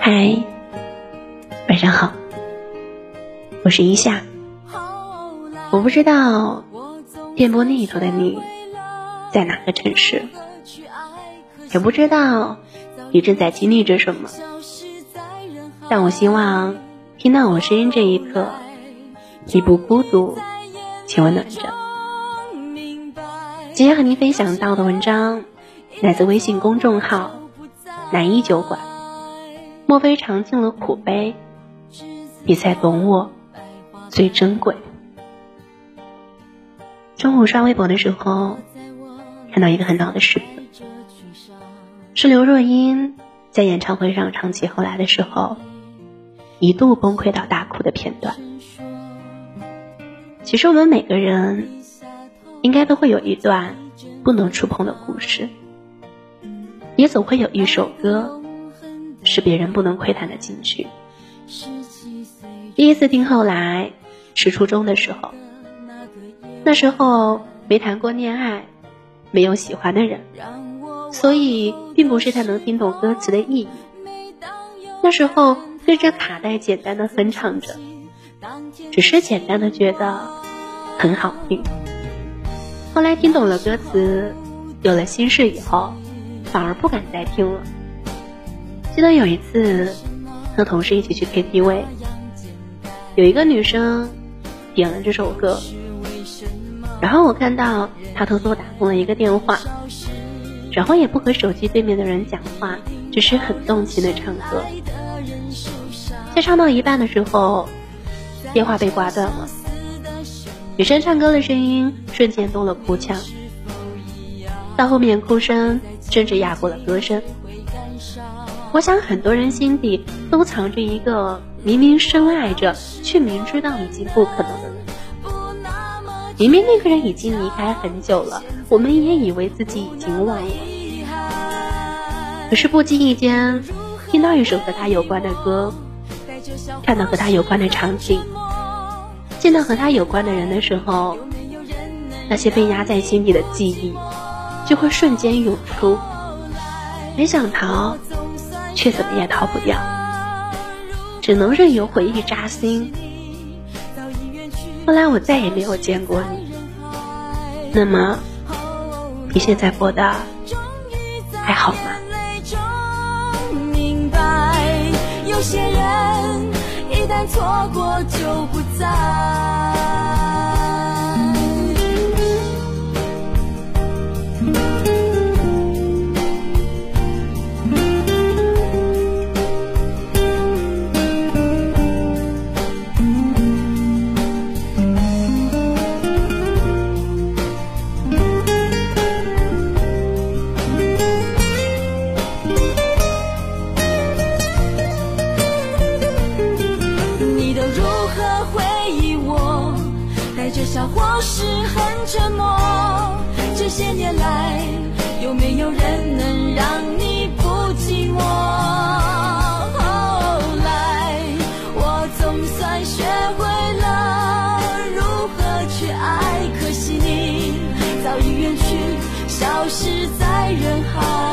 嗨，晚上好，我是一夏。我不知道电波那一头的你在哪个城市，也不知道你正在经历着什么，但我希望听到我声音这一刻，你不孤独，且温暖着。今天和您分享到的文章来自微信公众号“南一酒馆”。莫非尝尽了苦悲，你才懂我最珍贵。中午刷微博的时候，看到一个很老的视频，是刘若英在演唱会上唱起《后来》的时候，一度崩溃到大哭的片段。其实我们每个人。应该都会有一段不能触碰的故事，也总会有一首歌是别人不能窥探的禁区。第一次听后来是初中的时候，那时候没谈过恋爱，没有喜欢的人，所以并不是太能听懂歌词的意义。那时候对着卡带简单的哼唱着，只是简单的觉得很好听。后来听懂了歌词，有了心事以后，反而不敢再听了。记得有一次和同事一起去 KTV，有一个女生点了这首歌，然后我看到她偷偷打通了一个电话，然后也不和手机对面的人讲话，只是很动情的唱歌。在唱到一半的时候，电话被挂断了。女生唱歌的声音瞬间多了哭腔，到后面哭声甚至压过了歌声。我想很多人心底都藏着一个明明深爱着，却明知道已经不可能的人。明明那个人已经离开很久了，我们也以为自己已经忘了。可是不经意间听到一首和他有关的歌，看到和他有关的场景。见到和他有关的人的时候，那些被压在心底的记忆就会瞬间涌出，没想逃，却怎么也逃不掉，只能任由回忆扎心。后来我再也没有见过你，那么你现在过得还好吗？有些人错过就不再。在人海。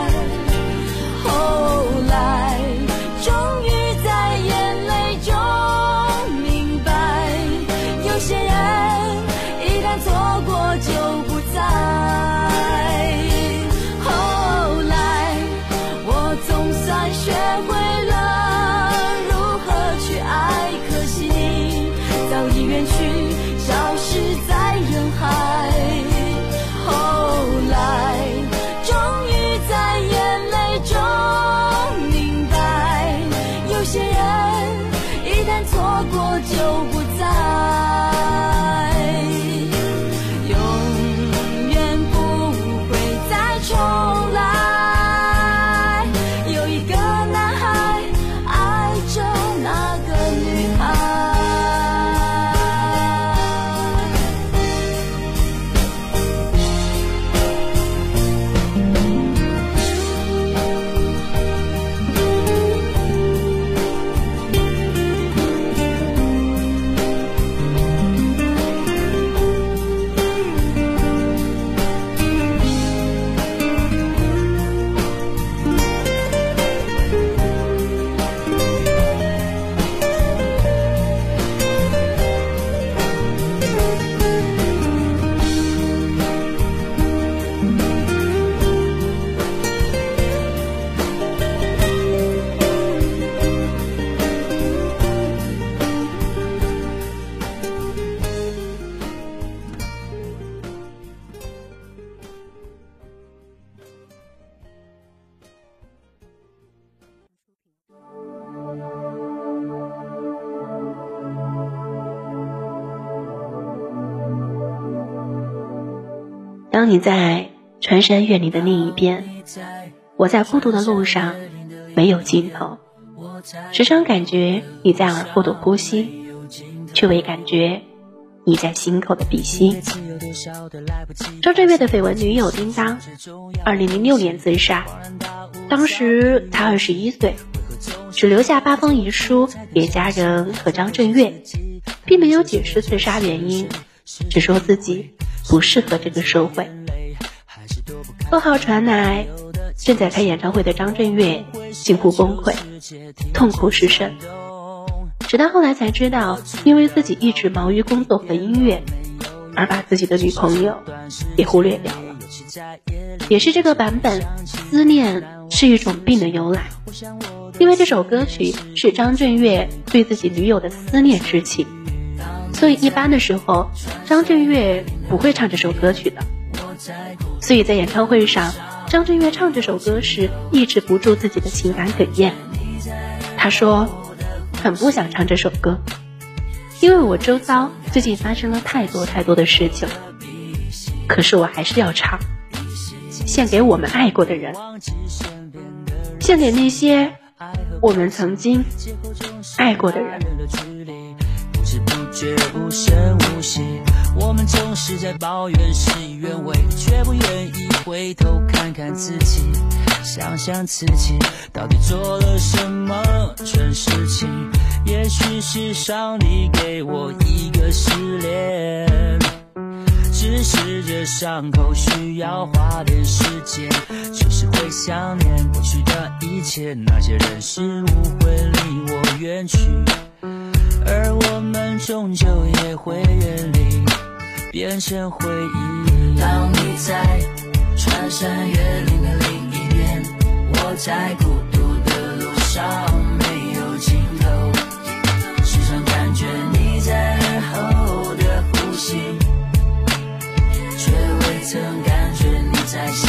当你在穿山越岭的另一边，我在孤独的路上没有尽头，时常感觉你在耳后的呼吸，却未感觉你在心口的鼻息。张震岳的绯闻女友叮当，二零零六年自杀，当时他二十一岁，只留下八封遗书给家人和张震岳，并没有解释自杀原因，只说自己不适合这个社会。噩耗传来，正在开演唱会的张震岳近乎崩溃，痛哭失声。直到后来才知道，因为自己一直忙于工作和音乐。而把自己的女朋友给忽略掉了，也是这个版本。思念是一种病的由来，因为这首歌曲是张震岳对自己女友的思念之情，所以一般的时候张震岳不会唱这首歌曲的。所以在演唱会上，张震岳唱这首歌时抑制不住自己的情感哽咽，他说很不想唱这首歌。因为我周遭最近发生了太多太多的事情，可是我还是要唱，献给我们爱过的人，献给那些我们曾经爱过的人。却无声无息我们总是在抱怨事与愿违，却不愿意回头看看自己，想想自己到底做了什么蠢事情。也许是上帝给我一个失恋，只是这伤口需要花点时间，就是会想念过去的一切，那些人事物会离我远去，终究也会远离。变成回忆。当你在穿山越岭的另一边，我在孤独的路上没有尽头，时常感觉你在耳后的呼吸，却未曾感觉你在心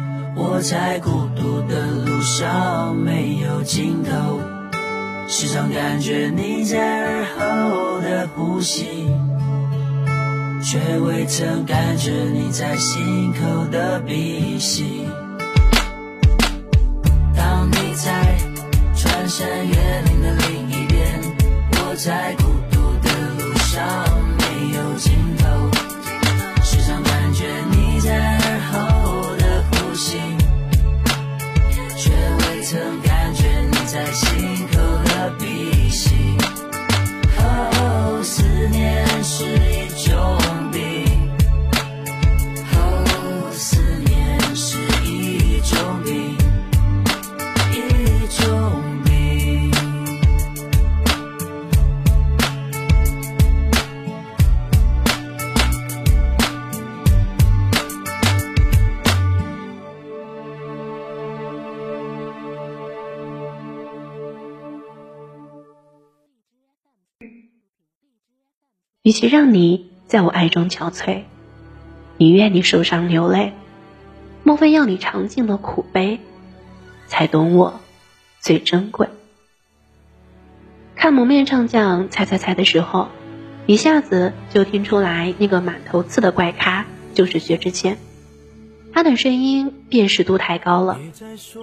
我在孤独的路上没有尽头。时常感觉你在耳后的呼吸，却未曾感觉你在心口的鼻息。当你在穿山越岭与其让你在我爱中憔悴，宁愿你受伤流泪。莫非要你尝尽了苦悲，才懂我最珍贵？看蒙面唱将猜猜猜的时候，一下子就听出来那个满头刺的怪咖就是薛之谦。他的声音辨识度太高了，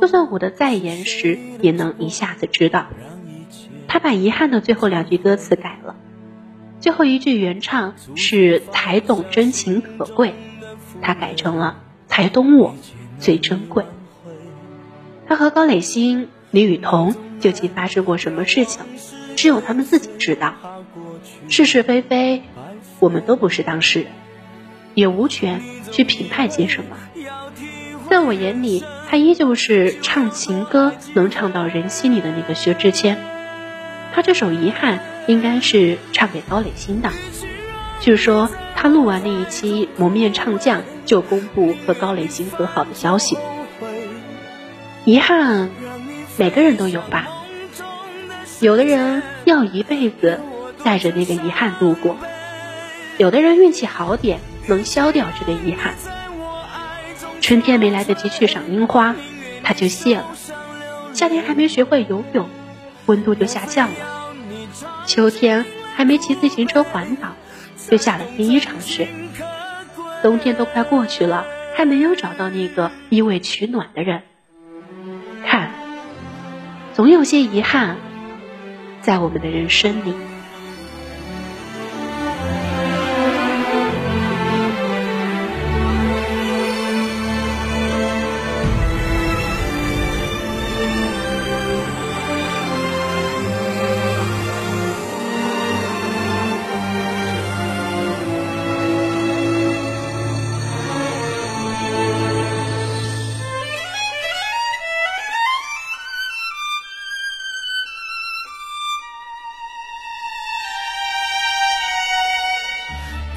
就算捂得再严实，也能一下子知道。他把遗憾的最后两句歌词改了。最后一句原唱是“才懂真情可贵”，他改成了“才懂我最珍贵”。他和高磊鑫、李雨桐究竟发生过什么事情，只有他们自己知道。是是非非，我们都不是当事人，也无权去评判些什么。在我眼里，他依旧是唱情歌能唱到人心里的那个薛之谦。他这首《遗憾》应该是唱给高磊鑫的。据说他录完那一期《蒙面唱将》就公布和高磊鑫和好的消息。遗憾，每个人都有吧。有的人要一辈子带着那个遗憾度过，有的人运气好点，能消掉这个遗憾。春天没来得及去赏樱花，它就谢了；夏天还没学会游泳，温度就下降了；秋天还没骑自行车环岛，就下了第一场雪；冬天都快过去了，还没有找到那个依偎取暖的人。看，总有些遗憾。在我们的人生里。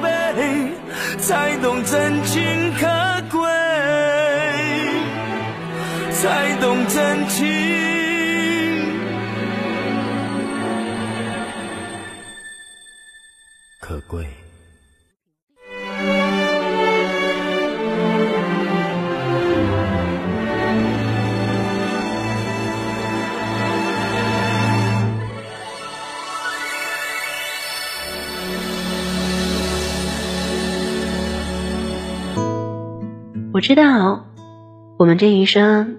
悲？才懂真情可贵，才懂真情。知道，我们这一生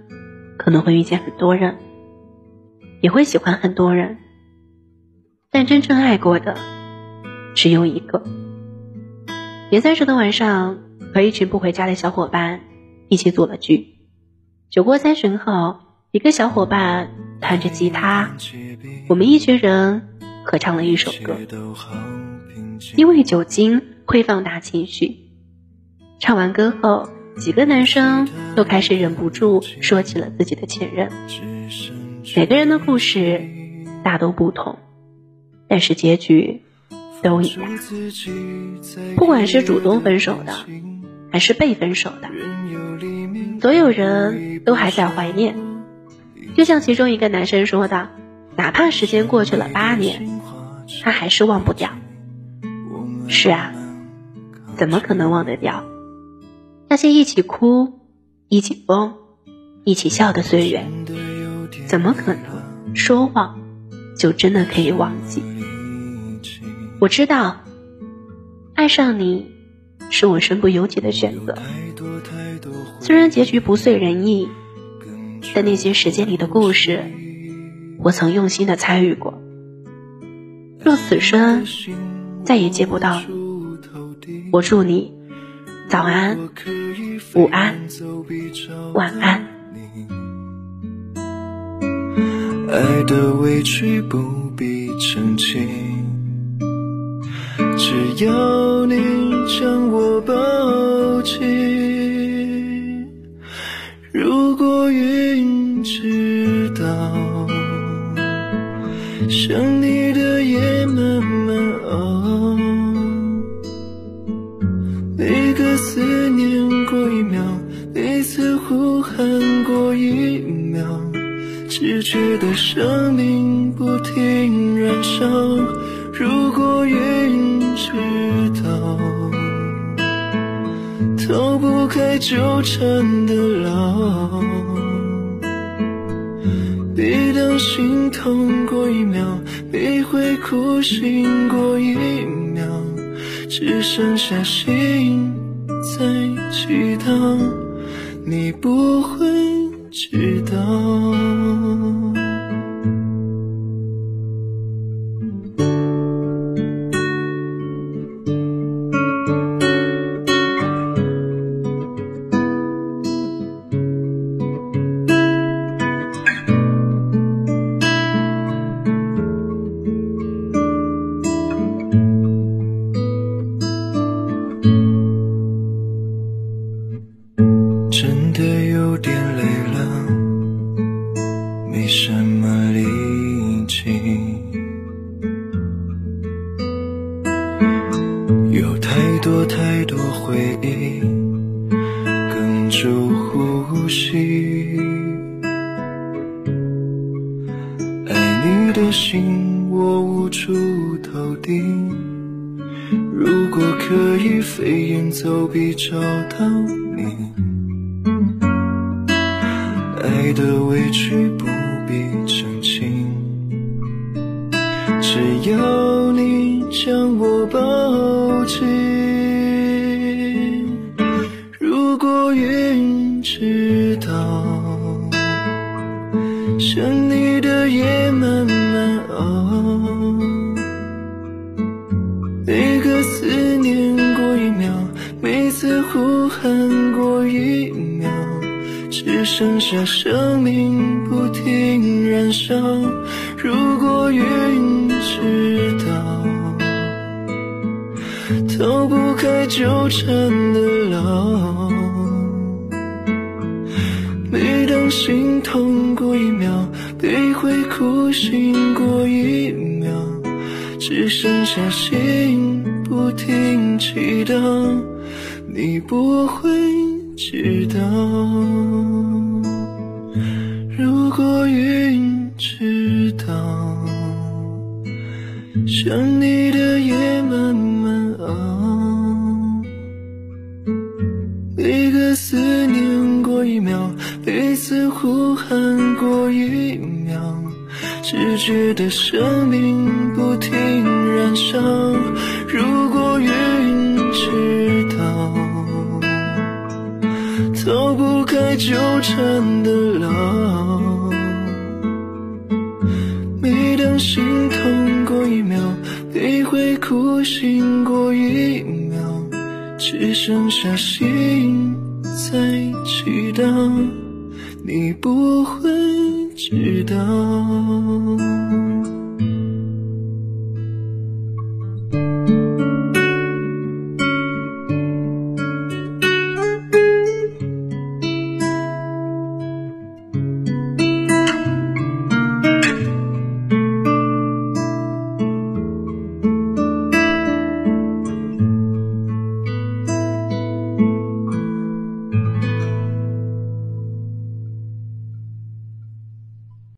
可能会遇见很多人，也会喜欢很多人，但真正爱过的只有一个。年三十的晚上，和一群不回家的小伙伴一起组了局。酒过三巡后，一个小伙伴弹着吉他，我们一群人合唱了一首歌。因为酒精会放大情绪，唱完歌后。几个男生都开始忍不住说起了自己的前任。每个人的故事大都不同，但是结局都一样。不管是主动分手的，还是被分手的，所有人都还在怀念。就像其中一个男生说的：“哪怕时间过去了八年，他还是忘不掉。”是啊，怎么可能忘得掉？那些一起哭、一起疯、一起笑的岁月，怎么可能说忘就真的可以忘记？我知道，爱上你是我身不由己的选择。虽然结局不遂人意，但那些时间里的故事，我曾用心的参与过。若此生再也见不到你，我祝你早安、午安、晚安。爱的委屈不必澄清，只要你将我抱紧。如果云知道，想每次呼喊过一秒。只觉得生命不停燃烧。如果云知道，逃不开纠缠的牢。每当心痛过一秒，每回哭醒过一秒，只剩下心在祈祷，你不会知道。的心我无处投递，如果可以飞檐走壁找到你。爱的委屈不必每个思念过一秒，每次呼喊过一秒。只剩下生命不停燃烧。如果云知道，逃不开纠缠的牢。每当心痛过一秒，悲会哭醒过一秒，只剩下心不停祈祷，你不会。知道，如果云知道，想你的夜慢慢熬，每个思念过一秒，每次呼喊过一秒，只觉得生命不停燃烧。纠缠的牢，每当心痛过一秒，你会哭醒过一秒，只剩下心在祈祷，你不会知道。